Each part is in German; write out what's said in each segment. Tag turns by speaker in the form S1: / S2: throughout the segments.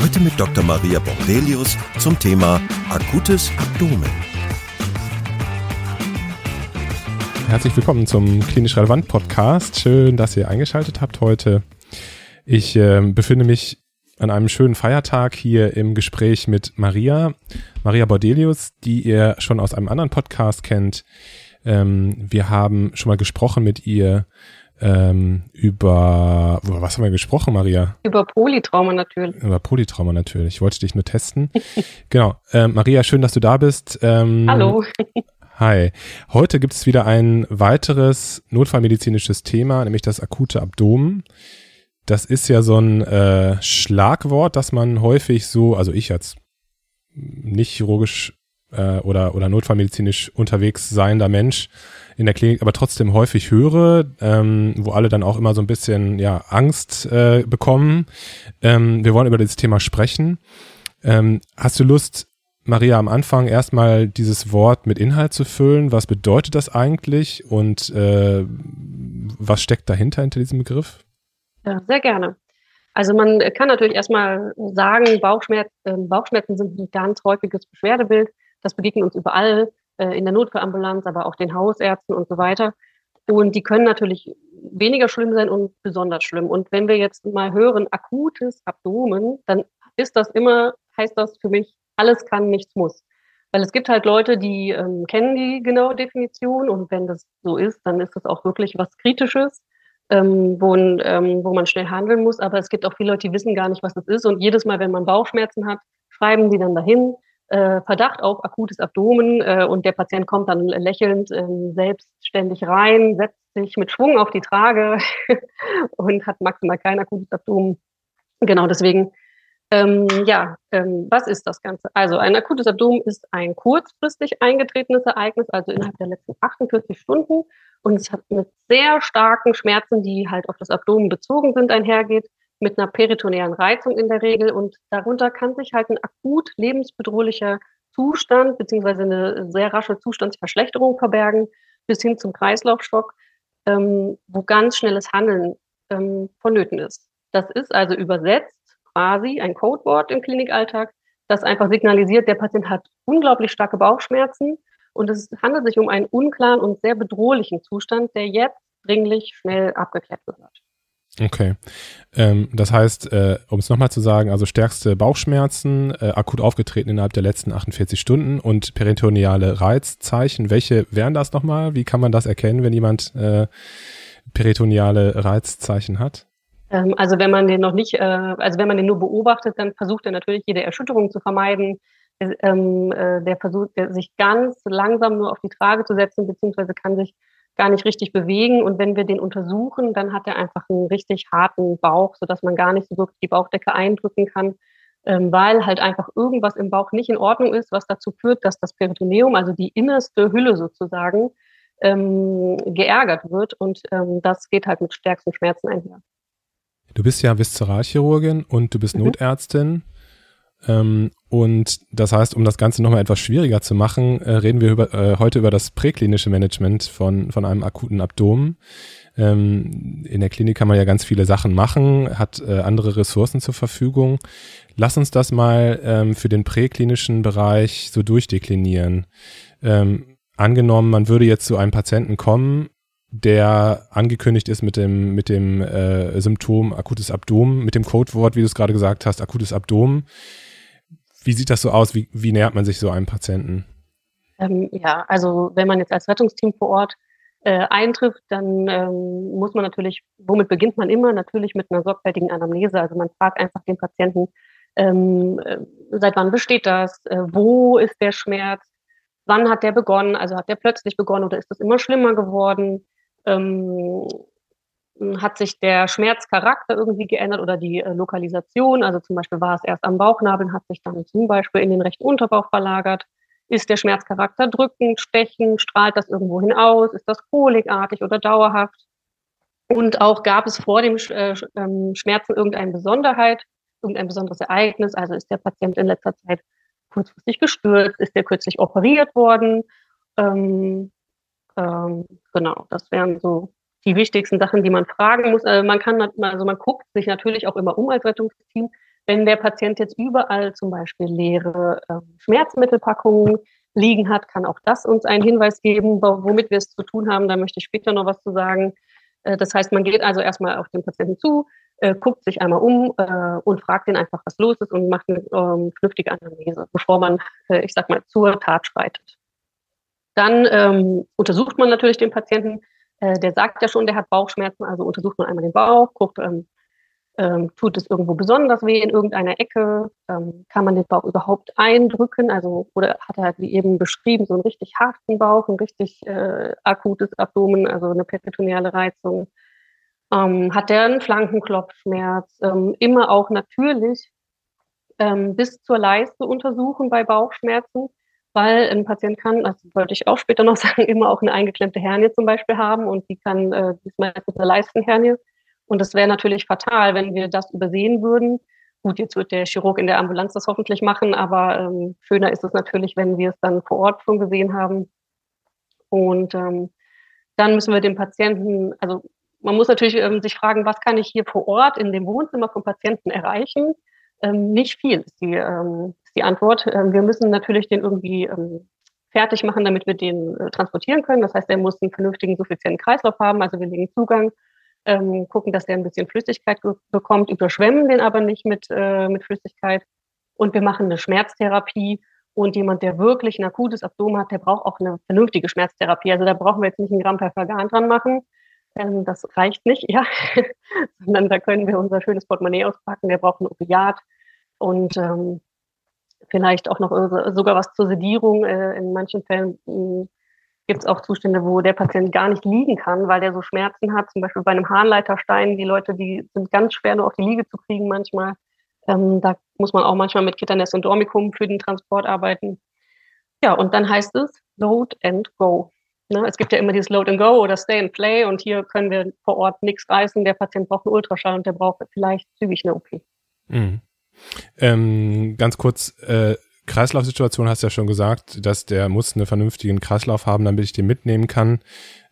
S1: Heute mit Dr. Maria Bordelius zum Thema akutes Abdomen.
S2: Herzlich willkommen zum Klinisch Relevant Podcast. Schön, dass ihr eingeschaltet habt heute. Ich äh, befinde mich an einem schönen Feiertag hier im Gespräch mit Maria, Maria Bordelius, die ihr schon aus einem anderen Podcast kennt. Ähm, wir haben schon mal gesprochen mit ihr ähm, über, was haben wir gesprochen, Maria?
S3: Über Polytrauma natürlich.
S2: Über Polytrauma natürlich. Ich wollte dich nur testen. genau. Ähm, Maria, schön, dass du da bist.
S3: Ähm, Hallo.
S2: Hi. Heute gibt es wieder ein weiteres notfallmedizinisches Thema, nämlich das akute Abdomen. Das ist ja so ein äh, Schlagwort, das man häufig so, also ich jetzt nicht chirurgisch äh, oder, oder notfallmedizinisch unterwegs seiender Mensch in der Klinik aber trotzdem häufig höre, ähm, wo alle dann auch immer so ein bisschen ja, Angst äh, bekommen. Ähm, wir wollen über dieses Thema sprechen. Ähm, hast du Lust, Maria, am Anfang erstmal dieses Wort mit Inhalt zu füllen? Was bedeutet das eigentlich und äh, was steckt dahinter hinter diesem Begriff?
S3: Ja, sehr gerne. Also man kann natürlich erstmal sagen, Bauchschmerz, äh, Bauchschmerzen sind ein ganz häufiges Beschwerdebild. Das begegnet uns überall äh, in der Notfallambulanz, aber auch den Hausärzten und so weiter. Und die können natürlich weniger schlimm sein und besonders schlimm. Und wenn wir jetzt mal hören, akutes Abdomen, dann ist das immer, heißt das für mich, alles kann, nichts muss. Weil es gibt halt Leute, die ähm, kennen die genaue Definition und wenn das so ist, dann ist das auch wirklich was Kritisches, ähm, wo, ähm, wo man schnell handeln muss. Aber es gibt auch viele Leute, die wissen gar nicht, was das ist. Und jedes Mal, wenn man Bauchschmerzen hat, schreiben die dann dahin, äh, Verdacht auf akutes Abdomen äh, und der Patient kommt dann lächelnd äh, selbstständig rein, setzt sich mit Schwung auf die Trage und hat maximal kein akutes Abdomen. Genau deswegen, ähm, ja, ähm, was ist das Ganze? Also ein akutes Abdomen ist ein kurzfristig eingetretenes Ereignis, also innerhalb der letzten 48 Stunden und es hat mit sehr starken Schmerzen, die halt auf das Abdomen bezogen sind, einhergeht mit einer peritonealen Reizung in der Regel und darunter kann sich halt ein akut lebensbedrohlicher Zustand beziehungsweise eine sehr rasche Zustandsverschlechterung verbergen bis hin zum Kreislaufstock, ähm, wo ganz schnelles Handeln ähm, vonnöten ist. Das ist also übersetzt quasi ein Codewort im Klinikalltag, das einfach signalisiert, der Patient hat unglaublich starke Bauchschmerzen und es handelt sich um einen unklaren und sehr bedrohlichen Zustand, der jetzt dringlich schnell abgeklärt wird.
S2: Okay. Ähm, das heißt, äh, um es nochmal zu sagen, also stärkste Bauchschmerzen, äh, akut aufgetreten innerhalb der letzten 48 Stunden und peritoneale Reizzeichen. Welche wären das nochmal? Wie kann man das erkennen, wenn jemand äh, peritoneale Reizzeichen hat?
S3: Ähm, also wenn man den noch nicht, äh, also wenn man den nur beobachtet, dann versucht er natürlich jede Erschütterung zu vermeiden. Ähm, äh, der versucht, der sich ganz langsam nur auf die Trage zu setzen, beziehungsweise kann sich gar nicht richtig bewegen. Und wenn wir den untersuchen, dann hat er einfach einen richtig harten Bauch, sodass man gar nicht so wirklich die Bauchdecke eindrücken kann, ähm, weil halt einfach irgendwas im Bauch nicht in Ordnung ist, was dazu führt, dass das Peritoneum, also die innerste Hülle sozusagen, ähm, geärgert wird. Und ähm, das geht halt mit stärksten Schmerzen einher.
S2: Du bist ja Viszeralchirurgin und du bist mhm. Notärztin. Ähm, und das heißt, um das Ganze nochmal etwas schwieriger zu machen, äh, reden wir über, äh, heute über das präklinische Management von, von einem akuten Abdomen. Ähm, in der Klinik kann man ja ganz viele Sachen machen, hat äh, andere Ressourcen zur Verfügung. Lass uns das mal ähm, für den präklinischen Bereich so durchdeklinieren. Ähm, angenommen, man würde jetzt zu einem Patienten kommen, der angekündigt ist mit dem, mit dem äh, Symptom akutes Abdomen, mit dem Codewort, wie du es gerade gesagt hast, akutes Abdomen wie sieht das so aus? Wie, wie nähert man sich so einem Patienten?
S3: Ähm, ja, also wenn man jetzt als Rettungsteam vor Ort äh, eintrifft, dann ähm, muss man natürlich, womit beginnt man immer? Natürlich mit einer sorgfältigen Anamnese. Also man fragt einfach den Patienten, ähm, äh, seit wann besteht das? Äh, wo ist der Schmerz? Wann hat der begonnen? Also hat der plötzlich begonnen oder ist das immer schlimmer geworden? Ähm, hat sich der Schmerzcharakter irgendwie geändert oder die äh, Lokalisation. Also zum Beispiel war es erst am Bauchnabel, hat sich dann zum Beispiel in den rechten Unterbauch verlagert. Ist der Schmerzcharakter drückend, stechend, strahlt das irgendwo hinaus? Ist das kolikartig oder dauerhaft? Und auch gab es vor dem äh, ähm, Schmerzen irgendeine Besonderheit, irgendein besonderes Ereignis? Also ist der Patient in letzter Zeit kurzfristig gestürzt? Ist der kürzlich operiert worden? Ähm, ähm, genau, das wären so die wichtigsten Sachen, die man fragen muss. Also man kann, also man guckt sich natürlich auch immer um als Rettungsteam. Wenn der Patient jetzt überall zum Beispiel leere äh, Schmerzmittelpackungen liegen hat, kann auch das uns einen Hinweis geben, womit wir es zu tun haben. Da möchte ich später noch was zu sagen. Äh, das heißt, man geht also erstmal auf den Patienten zu, äh, guckt sich einmal um und fragt ihn einfach, was los ist und macht eine ähm, vernünftige Anamnese, bevor man, ich sag mal, zur Tat schreitet. Dann ähm, untersucht man natürlich den Patienten. Äh, der sagt ja schon, der hat Bauchschmerzen, also untersucht man einmal den Bauch, guckt, ähm, ähm, tut es irgendwo besonders weh in irgendeiner Ecke? Ähm, kann man den Bauch überhaupt eindrücken? Also, oder hat er, wie eben beschrieben, so einen richtig harten Bauch, ein richtig äh, akutes Abdomen, also eine peritoneale Reizung? Ähm, hat er einen Flankenklopfschmerz? Ähm, immer auch natürlich ähm, bis zur Leiste untersuchen bei Bauchschmerzen weil ein Patient kann, das wollte ich auch später noch sagen, immer auch eine eingeklemmte Hernie zum Beispiel haben und die kann, äh, die ist meistens eine Leistenhernie. Und das wäre natürlich fatal, wenn wir das übersehen würden. Gut, jetzt wird der Chirurg in der Ambulanz das hoffentlich machen, aber ähm, schöner ist es natürlich, wenn wir es dann vor Ort schon gesehen haben. Und ähm, dann müssen wir den Patienten, also man muss natürlich ähm, sich fragen, was kann ich hier vor Ort in dem Wohnzimmer vom Patienten erreichen? Ähm, nicht viel ist die, ähm, ist die Antwort. Ähm, wir müssen natürlich den irgendwie ähm, fertig machen, damit wir den äh, transportieren können. Das heißt, er muss einen vernünftigen, suffizienten Kreislauf haben. Also wir legen Zugang, ähm, gucken, dass der ein bisschen Flüssigkeit bekommt, überschwemmen den aber nicht mit, äh, mit Flüssigkeit. Und wir machen eine Schmerztherapie. Und jemand, der wirklich ein akutes Abdomen hat, der braucht auch eine vernünftige Schmerztherapie. Also da brauchen wir jetzt nicht einen Gramm Perfagan dran machen, das reicht nicht, ja, sondern da können wir unser schönes Portemonnaie auspacken. Der braucht ein Opiat und ähm, vielleicht auch noch sogar was zur Sedierung. Äh, in manchen Fällen hm, gibt es auch Zustände, wo der Patient gar nicht liegen kann, weil der so Schmerzen hat. Zum Beispiel bei einem Harnleiterstein. Die Leute, die sind ganz schwer nur auf die Liege zu kriegen manchmal. Ähm, da muss man auch manchmal mit Kitterness und Dormicum für den Transport arbeiten. Ja, und dann heißt es Load and Go. Ne? Es gibt ja immer dieses Load and Go oder Stay and Play und hier können wir vor Ort nichts reißen. Der Patient braucht einen Ultraschall und der braucht vielleicht zügig eine OP.
S2: Mhm. Ähm, ganz kurz, äh, Kreislaufsituation hast du ja schon gesagt, dass der muss einen vernünftigen Kreislauf haben, damit ich den mitnehmen kann.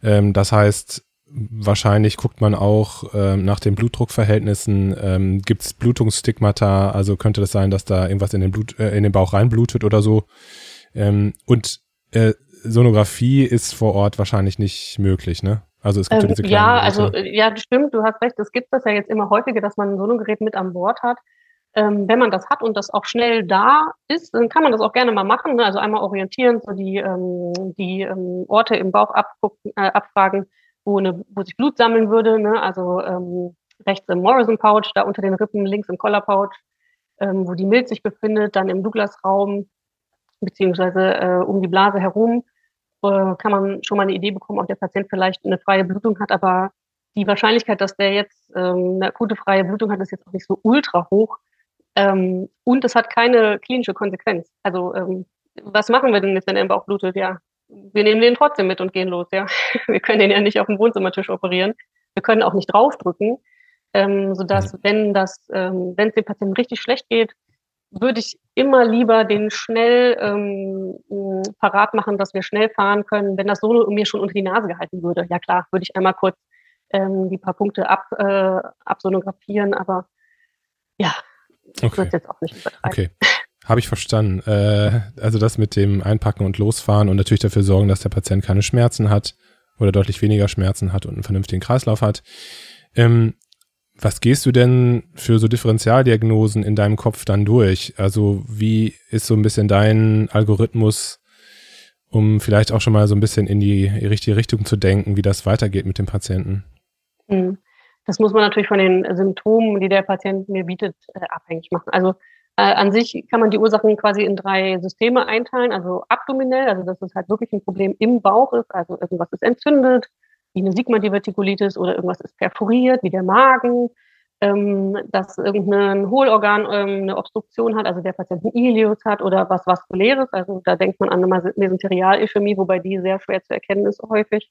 S2: Ähm, das heißt, wahrscheinlich guckt man auch ähm, nach den Blutdruckverhältnissen, ähm, gibt es Blutungsstigmata, also könnte das sein, dass da irgendwas in den Blut, äh, in den Bauch reinblutet oder so. Ähm, und äh, Sonographie ist vor Ort wahrscheinlich nicht möglich, ne?
S3: Also es gibt ähm, diese kleinen Ja, also ja, stimmt, du hast recht. Es gibt das ja jetzt immer häufiger, dass man ein Sonogerät mit an Bord hat. Ähm, wenn man das hat und das auch schnell da ist, dann kann man das auch gerne mal machen. Ne? Also einmal orientieren, so die, ähm, die ähm, Orte im Bauch abgucken, äh, abfragen, wo, eine, wo sich Blut sammeln würde. Ne? Also ähm, rechts im Morrison Pouch, da unter den Rippen, links im Collar Pouch, ähm, wo die Milz sich befindet, dann im Douglas Raum beziehungsweise äh, um die Blase herum äh, kann man schon mal eine Idee bekommen, ob der Patient vielleicht eine freie Blutung hat, aber die Wahrscheinlichkeit, dass der jetzt ähm, eine akute freie Blutung hat, ist jetzt auch nicht so ultra hoch. Ähm, und es hat keine klinische Konsequenz. Also ähm, was machen wir denn jetzt, wenn er im Bauch blutet? Ja, wir nehmen den trotzdem mit und gehen los. Ja, wir können den ja nicht auf dem Wohnzimmertisch operieren. Wir können auch nicht draufdrücken, ähm, sodass mhm. wenn das, ähm, wenn es dem Patienten richtig schlecht geht, würde ich immer lieber den schnell ähm, parat machen, dass wir schnell fahren können, wenn das so mir schon unter die Nase gehalten würde. Ja klar, würde ich einmal kurz ähm, die paar Punkte ab, äh, absonografieren, aber ja,
S2: okay. würde jetzt auch nicht übertreiben. Okay. Habe ich verstanden. Äh, also das mit dem Einpacken und Losfahren und natürlich dafür sorgen, dass der Patient keine Schmerzen hat oder deutlich weniger Schmerzen hat und einen vernünftigen Kreislauf hat. Ähm, was gehst du denn für so Differentialdiagnosen in deinem Kopf dann durch? Also wie ist so ein bisschen dein Algorithmus, um vielleicht auch schon mal so ein bisschen in die richtige Richtung zu denken, wie das weitergeht mit dem Patienten?
S3: Hm. Das muss man natürlich von den Symptomen, die der Patient mir bietet, äh, abhängig machen. Also äh, an sich kann man die Ursachen quasi in drei Systeme einteilen. Also abdominell, also dass es halt wirklich ein Problem im Bauch ist, also irgendwas ist entzündet, wie eine Sigma-Divertikulitis oder irgendwas ist perforiert, wie der Magen. ähm, dass irgendein Hohlorgan ähm, eine Obstruktion hat, also der Patient einen Ilius hat oder was Vaskuläres, also da denkt man an eine Mesenterialischämie, wobei die sehr schwer zu erkennen ist häufig.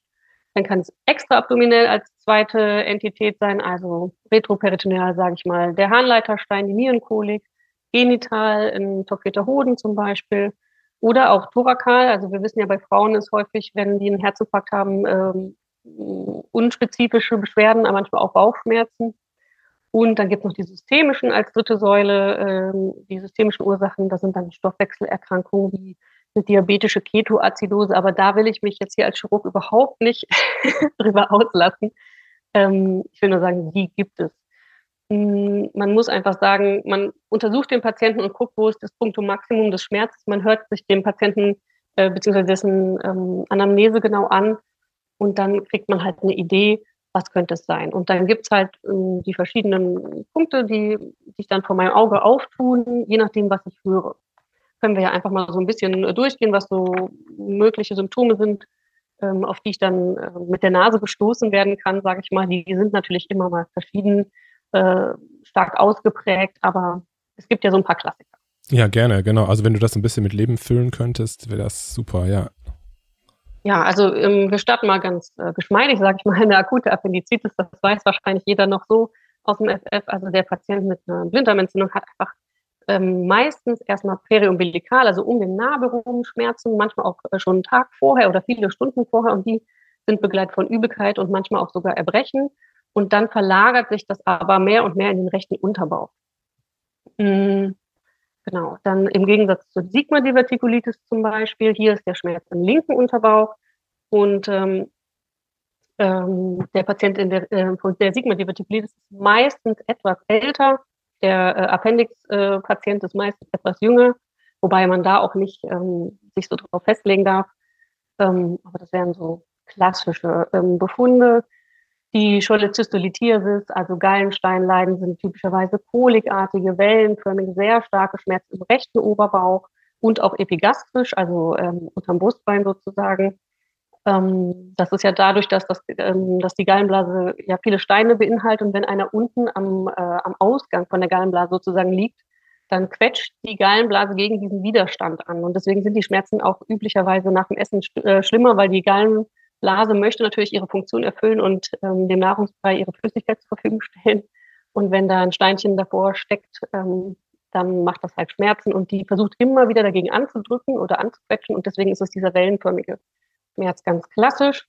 S3: Dann kann es extraabdominell als zweite Entität sein, also retroperitoneal, sage ich mal, der Harnleiterstein, die Nierenkolik, genital, ein torquierter Hoden zum Beispiel oder auch thorakal. Also wir wissen ja, bei Frauen ist häufig, wenn die einen Herzinfarkt haben, ähm, unspezifische Beschwerden, aber manchmal auch Bauchschmerzen. Und dann gibt es noch die systemischen als dritte Säule. Ähm, die systemischen Ursachen, das sind dann Stoffwechselerkrankungen wie eine diabetische Ketoazidose. Aber da will ich mich jetzt hier als Chirurg überhaupt nicht drüber auslassen. Ähm, ich will nur sagen, die gibt es. Mm, man muss einfach sagen, man untersucht den Patienten und guckt, wo ist das Punktum Maximum des Schmerzes. Man hört sich den Patienten äh, bzw. dessen ähm, Anamnese genau an und dann kriegt man halt eine Idee, was könnte es sein. Und dann gibt es halt ähm, die verschiedenen Punkte, die sich dann vor meinem Auge auftun, je nachdem, was ich höre. Können wir ja einfach mal so ein bisschen durchgehen, was so mögliche Symptome sind, ähm, auf die ich dann äh, mit der Nase gestoßen werden kann, sage ich mal. Die sind natürlich immer mal verschieden, äh, stark ausgeprägt, aber es gibt ja so ein paar Klassiker.
S2: Ja, gerne, genau. Also wenn du das ein bisschen mit Leben füllen könntest, wäre das super, ja.
S3: Ja, also ähm, wir starten mal ganz äh, geschmeidig, sage ich mal, eine akute Appendizitis, das weiß wahrscheinlich jeder noch so aus dem FF. Also der Patient mit einer Blinddarmentzündung hat einfach ähm, meistens erstmal periumbilikal, also um den Nabel rum Schmerzen, manchmal auch äh, schon einen Tag vorher oder viele Stunden vorher und die sind begleitet von Übelkeit und manchmal auch sogar Erbrechen. Und dann verlagert sich das aber mehr und mehr in den rechten Unterbauch. Mhm. Genau, dann im Gegensatz zur Sigma-Divertikulitis zum Beispiel, hier ist der Schmerz im linken Unterbauch und ähm, ähm, der Patient in der, äh, der Sigma-Divertikulitis ist meistens etwas älter, der äh, Appendix-Patient äh, ist meistens etwas jünger, wobei man da auch nicht ähm, sich so drauf festlegen darf. Ähm, aber das wären so klassische ähm, Befunde. Die Cholezystolithiasis, also Gallensteinleiden, sind typischerweise kolikartige, wellenförmige, sehr starke Schmerzen im rechten Oberbauch und auch epigastrisch, also ähm, unterm Brustbein sozusagen. Ähm, das ist ja dadurch, dass, das, ähm, dass die Gallenblase ja viele Steine beinhaltet und wenn einer unten am, äh, am Ausgang von der Gallenblase sozusagen liegt, dann quetscht die Gallenblase gegen diesen Widerstand an. Und deswegen sind die Schmerzen auch üblicherweise nach dem Essen äh, schlimmer, weil die Gallen Blase möchte natürlich ihre Funktion erfüllen und ähm, dem Nahrungsbrei ihre Flüssigkeit zur Verfügung stellen. Und wenn da ein Steinchen davor steckt, ähm, dann macht das halt Schmerzen und die versucht immer wieder dagegen anzudrücken oder anzuquetschen und deswegen ist es dieser wellenförmige Schmerz ganz klassisch,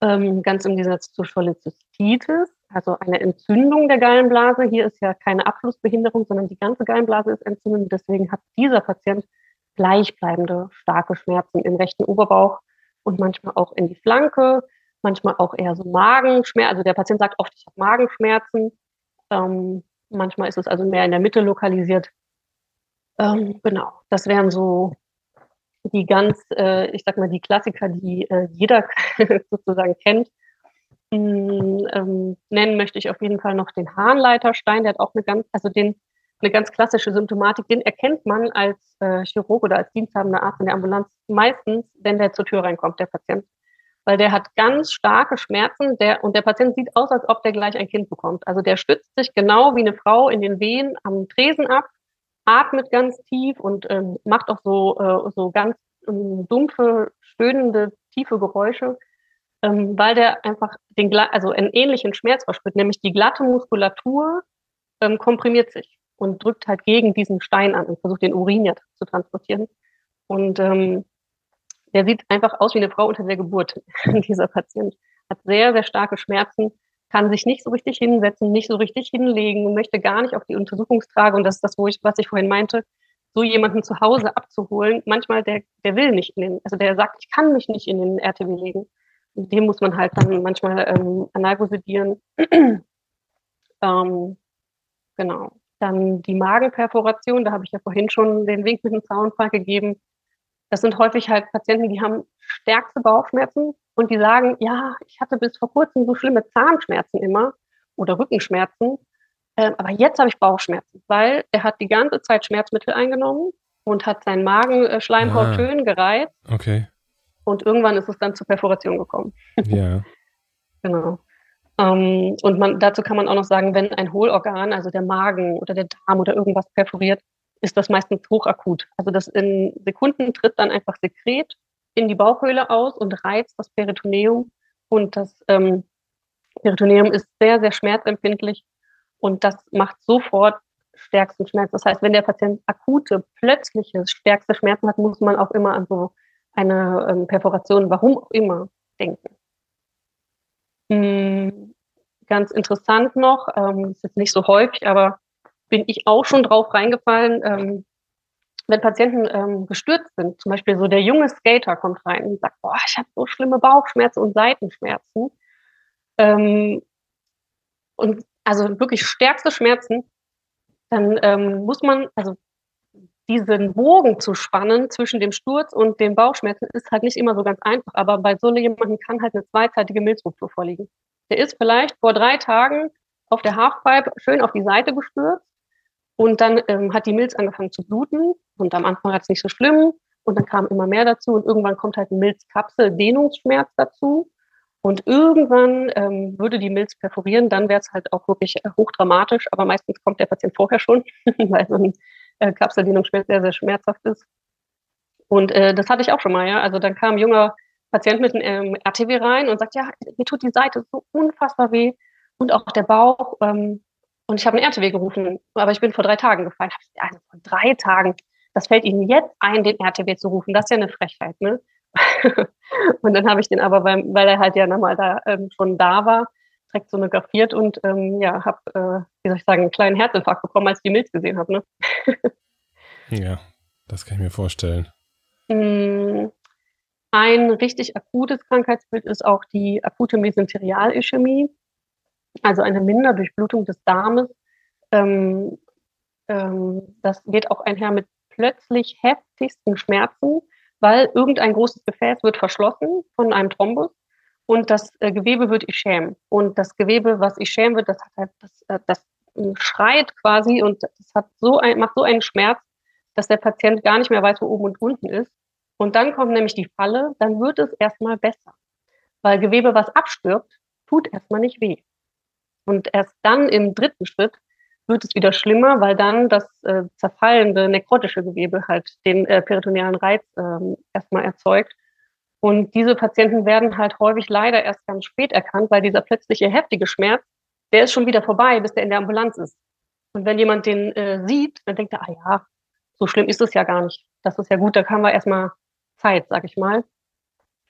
S3: ähm, ganz im Gegensatz zur Cholecystitis, also eine Entzündung der Gallenblase. Hier ist ja keine Abflussbehinderung, sondern die ganze Gallenblase ist entzündet. Deswegen hat dieser Patient gleichbleibende starke Schmerzen im rechten Oberbauch und manchmal auch in die Flanke, manchmal auch eher so Magenschmerzen. Also der Patient sagt oft, ich habe Magenschmerzen. Ähm, manchmal ist es also mehr in der Mitte lokalisiert. Ähm, genau, das wären so die ganz, äh, ich sag mal, die Klassiker, die äh, jeder sozusagen kennt. Hm, ähm, nennen möchte ich auf jeden Fall noch den Harnleiterstein, der hat auch eine ganz, also den eine ganz klassische Symptomatik, den erkennt man als äh, Chirurg oder als diensthabender Arzt in der Ambulanz meistens, wenn der zur Tür reinkommt, der Patient. Weil der hat ganz starke Schmerzen der, und der Patient sieht aus, als ob der gleich ein Kind bekommt. Also der stützt sich genau wie eine Frau in den Wehen am Tresen ab, atmet ganz tief und ähm, macht auch so, äh, so ganz ähm, dumpfe, stöhnende, tiefe Geräusche, ähm, weil der einfach den, also einen ähnlichen Schmerz verspürt, nämlich die glatte Muskulatur ähm, komprimiert sich und drückt halt gegen diesen Stein an und versucht den Urin ja zu transportieren. Und ähm, der sieht einfach aus wie eine Frau unter der Geburt. Dieser Patient hat sehr, sehr starke Schmerzen, kann sich nicht so richtig hinsetzen, nicht so richtig hinlegen, möchte gar nicht auf die Untersuchungstrage. Und das ist das, wo ich, was ich vorhin meinte, so jemanden zu Hause abzuholen. Manchmal der, der will nicht in den, also der sagt, ich kann mich nicht in den RTW legen. Dem muss man halt dann manchmal ähm, analgesidieren. ähm, genau. Dann die Magenperforation, da habe ich ja vorhin schon den Wink mit dem Zaunfall gegeben. Das sind häufig halt Patienten, die haben stärkste Bauchschmerzen und die sagen, ja, ich hatte bis vor kurzem so schlimme Zahnschmerzen immer oder Rückenschmerzen, äh, aber jetzt habe ich Bauchschmerzen, weil er hat die ganze Zeit Schmerzmittel eingenommen und hat seinen Magenschleimhaut ah, schön gereizt.
S2: Okay.
S3: Und irgendwann ist es dann zur Perforation gekommen.
S2: Ja.
S3: genau. Ähm, und man, dazu kann man auch noch sagen, wenn ein Hohlorgan, also der Magen oder der Darm oder irgendwas perforiert, ist das meistens hochakut. Also das in Sekunden tritt dann einfach Sekret in die Bauchhöhle aus und reizt das Peritoneum. Und das ähm, Peritoneum ist sehr, sehr schmerzempfindlich und das macht sofort stärksten Schmerz. Das heißt, wenn der Patient akute, plötzliche, stärkste Schmerzen hat, muss man auch immer an so eine ähm, Perforation, warum auch immer, denken. Hm, ganz interessant noch, ähm, ist jetzt nicht so häufig, aber bin ich auch schon drauf reingefallen, ähm, wenn Patienten ähm, gestürzt sind, zum Beispiel so der junge Skater kommt rein und sagt, boah, ich habe so schlimme Bauchschmerzen und Seitenschmerzen. Ähm, und also wirklich stärkste Schmerzen, dann ähm, muss man, also diesen Bogen zu spannen zwischen dem Sturz und den Bauchschmerzen ist halt nicht immer so ganz einfach. Aber bei so jemandem kann halt eine zweizeitige Milzruptur vorliegen. Der ist vielleicht vor drei Tagen auf der Halfpipe schön auf die Seite gestürzt und dann ähm, hat die Milz angefangen zu bluten und am Anfang hat es nicht so schlimm und dann kam immer mehr dazu und irgendwann kommt halt ein Milzkapsel-Dehnungsschmerz dazu und irgendwann ähm, würde die Milz perforieren, dann wäre es halt auch wirklich äh, hochdramatisch, aber meistens kommt der Patient vorher schon, weil so ein äh, Kapseldehnungsschmerz sehr, sehr schmerzhaft ist. Und äh, das hatte ich auch schon mal, ja. Also dann kam ein junger Patient mit einem ähm, RTW rein und sagt, ja, mir tut die Seite so unfassbar weh und auch der Bauch. Ähm, und ich habe einen RTW gerufen, aber ich bin vor drei Tagen gefallen. Also vor drei Tagen, das fällt Ihnen jetzt ein, den RTW zu rufen. Das ist ja eine Frechheit, ne? und dann habe ich den aber, weil, weil er halt ja nochmal da ähm, schon da war, direkt und ähm, ja, habe, äh, wie soll ich sagen, einen kleinen Herzinfarkt bekommen, als ich die Milz gesehen habe. Ne?
S2: ja, das kann ich mir vorstellen.
S3: Mm, ein richtig akutes Krankheitsbild ist auch die akute Mesenterialischämie, also eine Minderdurchblutung des Darmes. Ähm, ähm, das geht auch einher mit plötzlich heftigsten Schmerzen, weil irgendein großes Gefäß wird verschlossen von einem Thrombus und das äh, Gewebe wird ischäm. Und das Gewebe, was ischäm wird, das hat halt, das, äh, das schreit quasi und das hat so ein, macht so einen Schmerz, dass der Patient gar nicht mehr weiß, wo oben und unten ist. Und dann kommt nämlich die Falle, dann wird es erstmal besser. Weil Gewebe, was abstirbt, tut erstmal nicht weh. Und erst dann im dritten Schritt wird es wieder schlimmer, weil dann das äh, zerfallende nekrotische Gewebe halt den äh, peritonealen Reiz äh, erstmal erzeugt. Und diese Patienten werden halt häufig leider erst ganz spät erkannt, weil dieser plötzliche heftige Schmerz, der ist schon wieder vorbei, bis der in der Ambulanz ist. Und wenn jemand den äh, sieht, dann denkt er, ah ja, so schlimm ist es ja gar nicht. Das ist ja gut, da kann man erstmal Zeit, sag ich mal.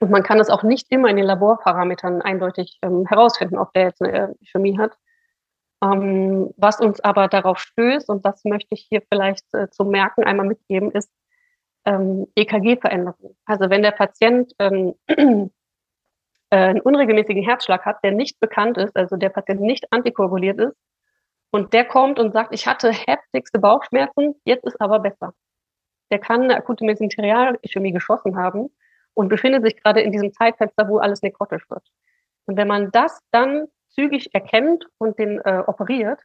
S3: Und man kann es auch nicht immer in den Laborparametern eindeutig ähm, herausfinden, ob der jetzt eine Chemie hat. Ähm, was uns aber darauf stößt, und das möchte ich hier vielleicht äh, zum Merken einmal mitgeben, ist ähm, EKG-Veränderung. Also wenn der Patient ähm, äh, einen unregelmäßigen Herzschlag hat, der nicht bekannt ist, also der Patient nicht antikoaguliert ist, und der kommt und sagt, ich hatte heftigste Bauchschmerzen, jetzt ist aber besser. Der kann eine akute Mesenterialischämie geschossen haben und befindet sich gerade in diesem Zeitfenster, wo alles nekrotisch wird. Und wenn man das dann zügig erkennt und den äh, operiert,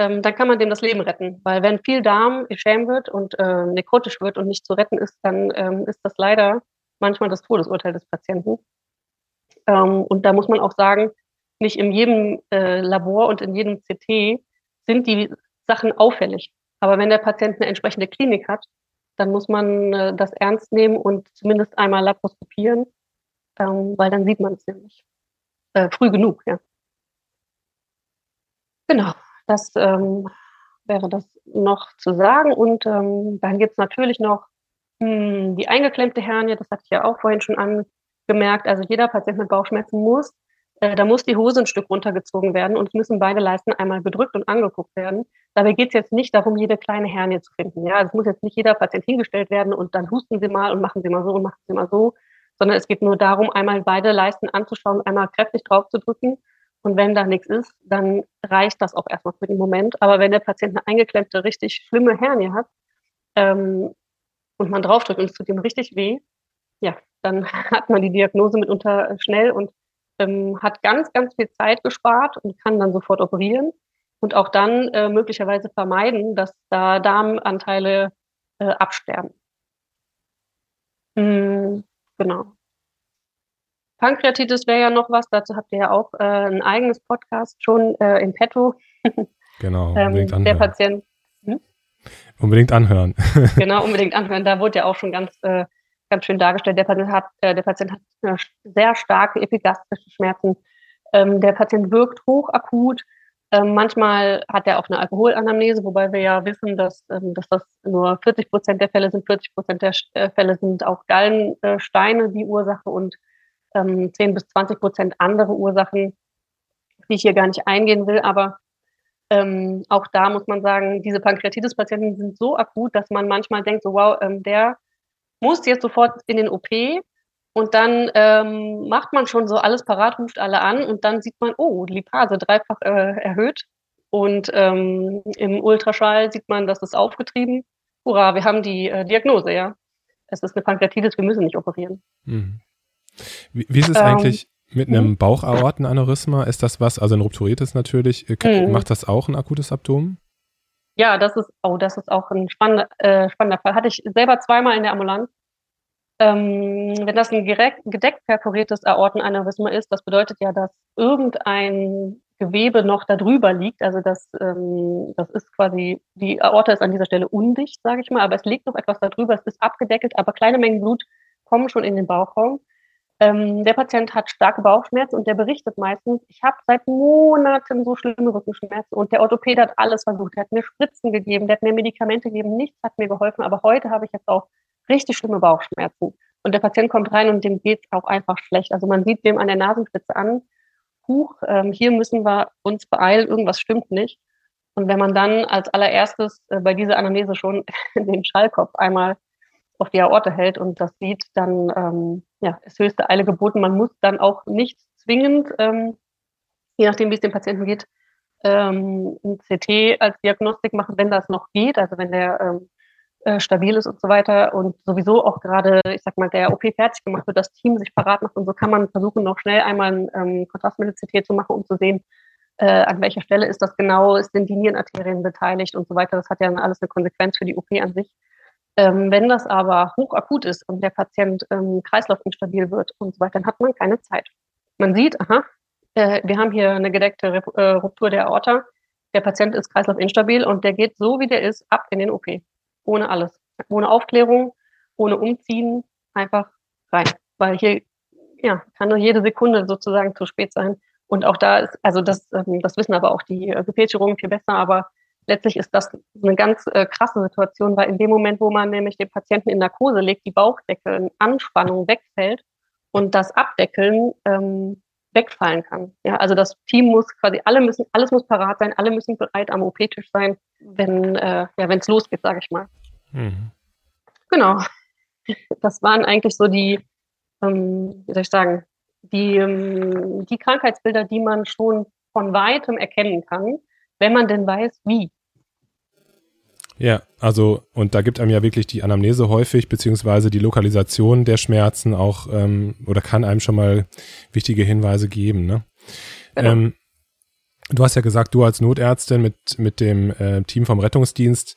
S3: ähm, dann kann man dem das Leben retten. Weil wenn viel Darm geschämt wird und äh, nekrotisch wird und nicht zu retten ist, dann ähm, ist das leider manchmal das Todesurteil des Patienten. Ähm, und da muss man auch sagen, nicht in jedem äh, Labor und in jedem CT sind die Sachen auffällig. Aber wenn der Patient eine entsprechende Klinik hat, dann muss man äh, das ernst nehmen und zumindest einmal laparoskopieren, ähm, weil dann sieht man es nämlich äh, früh genug, ja. Genau, das ähm, wäre das noch zu sagen. Und ähm, dann gibt es natürlich noch mh, hm, die eingeklemmte Hernie, das hatte ich ja auch vorhin schon angemerkt. Also jeder Patient mit Bauchschmerzen muss, äh, da muss die Hose ein Stück runtergezogen werden und es müssen beide Leisten einmal gedrückt und angeguckt werden. Dabei geht es jetzt nicht darum, jede kleine Hernie zu finden. Ja, es muss jetzt nicht jeder Patient hingestellt werden und dann husten Sie mal und machen Sie mal so und machen Sie mal so, sondern es geht nur darum, einmal beide Leisten anzuschauen, einmal kräftig drauf zu drücken und wenn da nichts ist, dann reicht das auch erstmal für den Moment. Aber wenn der Patient eine eingeklemmte, richtig schlimme Hernie hat ähm, und man draufdrückt und es tut ihm richtig weh, ja, dann hat man die Diagnose mitunter schnell und ähm, hat ganz, ganz viel Zeit gespart und kann dann sofort operieren und auch dann äh, möglicherweise vermeiden, dass da Darmanteile äh, absterben. Mhm, genau. Pankreatitis wäre ja noch was, dazu habt ihr ja auch äh, ein eigenes Podcast schon äh, im Petto.
S2: Genau, unbedingt
S3: ähm, Der Patient.
S2: Hm? Unbedingt anhören.
S3: genau, unbedingt anhören. Da wurde ja auch schon ganz, äh, ganz schön dargestellt. Der Patient hat, äh, der Patient hat äh, sehr starke epigastrische Schmerzen. Ähm, der Patient wirkt hochakut. Ähm, manchmal hat er auch eine Alkoholanamnese, wobei wir ja wissen, dass, ähm, dass das nur 40 Prozent der Fälle sind. 40 Prozent der äh, Fälle sind auch Gallensteine die Ursache und ähm, 10 bis 20 Prozent andere Ursachen, die ich hier gar nicht eingehen will. Aber ähm, auch da muss man sagen, diese Pankreatitis-Patienten sind so akut, dass man manchmal denkt, so wow, ähm, der muss jetzt sofort in den OP und dann ähm, macht man schon so alles parat, ruft alle an und dann sieht man, oh, Lipase dreifach äh, erhöht. Und ähm, im Ultraschall sieht man, das ist aufgetrieben. Hurra, wir haben die äh, Diagnose, ja. Es ist eine Pankreatitis, wir müssen nicht operieren. Mhm.
S2: Wie, wie, ist es ähm, eigentlich mit einem hm? Bauchaortenaneurysma? Ist das was, also ein rupturiertes natürlich, äh, mhm. macht das auch ein akutes Abdomen?
S3: Ja, das ist, oh, das ist auch ein spannender, äh, spannender Fall. Hatte ich selber zweimal in der Ambulanz. Ähm, wenn das ein gedeckt perforiertes Aortenaneurysma ist, das bedeutet ja, dass irgendein Gewebe noch darüber liegt. Also das, ähm, das ist quasi, die Aorta ist an dieser Stelle undicht, sage ich mal, aber es liegt noch etwas darüber, es ist abgedeckelt, aber kleine Mengen Blut kommen schon in den Bauchraum. Ähm, der Patient hat starke Bauchschmerzen und der berichtet meistens, ich habe seit Monaten so schlimme Rückenschmerzen und der Orthopäde hat alles versucht. Er hat mir Spritzen gegeben, der hat mir Medikamente gegeben, nichts hat mir geholfen, aber heute habe ich jetzt auch richtig schlimme Bauchschmerzen. Und der Patient kommt rein und dem geht es auch einfach schlecht. Also man sieht dem an der Nasenspitze an, Huch, ähm, hier müssen wir uns beeilen, irgendwas stimmt nicht. Und wenn man dann als allererstes äh, bei dieser Anamnese schon den Schallkopf einmal auf die Aorte hält und das sieht, dann ähm, ja, ist höchste Eile geboten. Man muss dann auch nicht zwingend, ähm, je nachdem, wie es dem Patienten geht, ähm, ein CT als Diagnostik machen, wenn das noch geht, also wenn der ähm, äh, stabil ist und so weiter und sowieso auch gerade, ich sag mal, der OP fertig gemacht wird, das Team sich parat macht und so kann man versuchen, noch schnell einmal ein ähm, Kontrastmittel-CT zu machen, um zu sehen, äh, an welcher Stelle ist das genau, sind die Nierenarterien beteiligt und so weiter. Das hat ja dann alles eine Konsequenz für die OP an sich. Ähm, wenn das aber hochakut ist und der Patient ähm, kreislaufinstabil wird und so weiter, dann hat man keine Zeit. Man sieht, aha, äh, wir haben hier eine gedeckte äh, Ruptur der Aorta, der Patient ist kreislaufinstabil und der geht so, wie der ist, ab in den OP ohne alles. Ohne Aufklärung, ohne Umziehen, einfach rein. Weil hier ja, kann nur jede Sekunde sozusagen zu spät sein. Und auch da ist, also das, ähm, das wissen aber auch die äh, Gefäßchirurgen viel besser, aber letztlich ist das eine ganz äh, krasse Situation, weil in dem Moment, wo man nämlich den Patienten in Narkose legt, die Bauchdeckelanspannung wegfällt und das Abdeckeln ähm, wegfallen kann. Ja, also das Team muss quasi, alle müssen, alles muss parat sein, alle müssen bereit am OP-Tisch sein, wenn äh, ja, es losgeht, sage ich mal. Mhm. Genau. Das waren eigentlich so die, ähm, wie soll ich sagen, die, ähm, die Krankheitsbilder, die man schon von weitem erkennen kann, wenn man denn weiß, wie.
S2: Ja, also und da gibt einem ja wirklich die Anamnese häufig, beziehungsweise die Lokalisation der Schmerzen auch ähm, oder kann einem schon mal wichtige Hinweise geben. Ne? Genau. Ähm, du hast ja gesagt, du als Notärztin mit, mit dem äh, Team vom Rettungsdienst,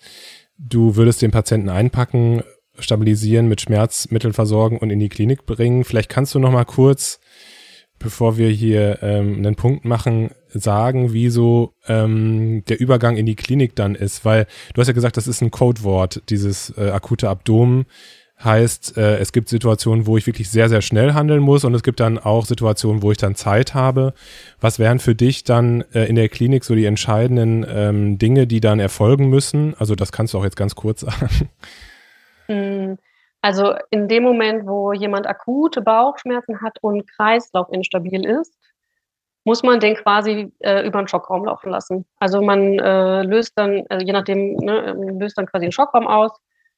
S2: du würdest den Patienten einpacken, stabilisieren, mit Schmerzmitteln versorgen und in die Klinik bringen. Vielleicht kannst du noch mal kurz bevor wir hier ähm, einen Punkt machen, sagen, wie so ähm, der Übergang in die Klinik dann ist, weil du hast ja gesagt, das ist ein Codewort, dieses äh, akute Abdomen. Heißt, äh, es gibt Situationen, wo ich wirklich sehr, sehr schnell handeln muss und es gibt dann auch Situationen, wo ich dann Zeit habe. Was wären für dich dann äh, in der Klinik so die entscheidenden ähm, Dinge, die dann erfolgen müssen? Also das kannst du auch jetzt ganz kurz sagen.
S3: Also in dem Moment, wo jemand akute Bauchschmerzen hat und Kreislauf instabil ist, muss man den quasi äh, über den Schockraum laufen lassen. Also man äh, löst dann, also je nachdem, ne, ähm, löst dann quasi den Schockraum aus,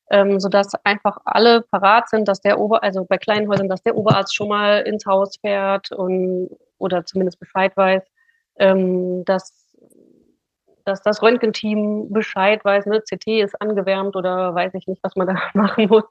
S3: ähm, sodass einfach alle parat sind, dass der Ober, also bei kleinen Häusern, dass der Oberarzt schon mal ins Haus fährt und oder zumindest Bescheid weiß, ähm, dass dass das Röntgenteam Bescheid weiß, ne, CT ist angewärmt oder weiß ich nicht, was man da machen muss.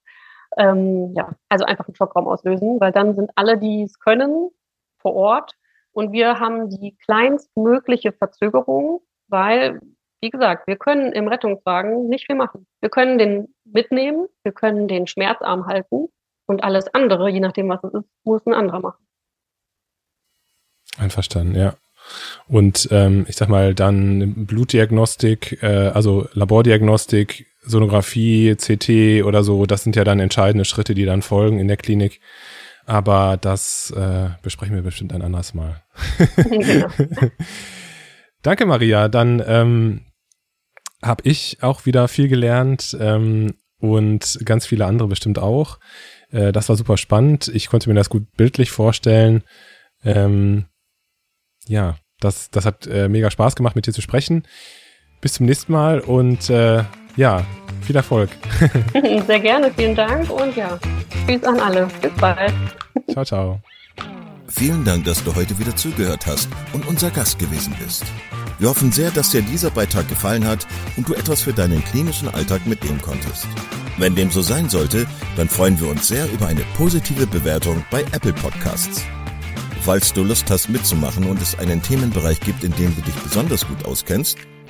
S3: Ähm, ja, also einfach einen Schockraum auslösen, weil dann sind alle, die es können, vor Ort und wir haben die kleinstmögliche Verzögerung, weil, wie gesagt, wir können im Rettungswagen nicht viel machen. Wir können den mitnehmen, wir können den Schmerzarm halten und alles andere, je nachdem, was es ist, muss ein anderer machen.
S2: Einverstanden, ja. Und ähm, ich sag mal, dann Blutdiagnostik, äh, also Labordiagnostik, Sonographie, CT oder so, das sind ja dann entscheidende Schritte, die dann folgen in der Klinik. Aber das äh, besprechen wir bestimmt ein anderes Mal. genau. Danke, Maria. Dann ähm, habe ich auch wieder viel gelernt ähm, und ganz viele andere bestimmt auch. Äh, das war super spannend. Ich konnte mir das gut bildlich vorstellen. Ähm, ja, das, das hat äh, mega Spaß gemacht, mit dir zu sprechen. Bis zum nächsten Mal und äh, ja, viel Erfolg.
S3: Sehr gerne, vielen Dank und ja, Tschüss an alle. Bis bald.
S2: Ciao, ciao.
S1: Vielen Dank, dass du heute wieder zugehört hast und unser Gast gewesen bist. Wir hoffen sehr, dass dir dieser Beitrag gefallen hat und du etwas für deinen klinischen Alltag mitnehmen konntest. Wenn dem so sein sollte, dann freuen wir uns sehr über eine positive Bewertung bei Apple Podcasts. Falls du Lust hast mitzumachen und es einen Themenbereich gibt, in dem du dich besonders gut auskennst,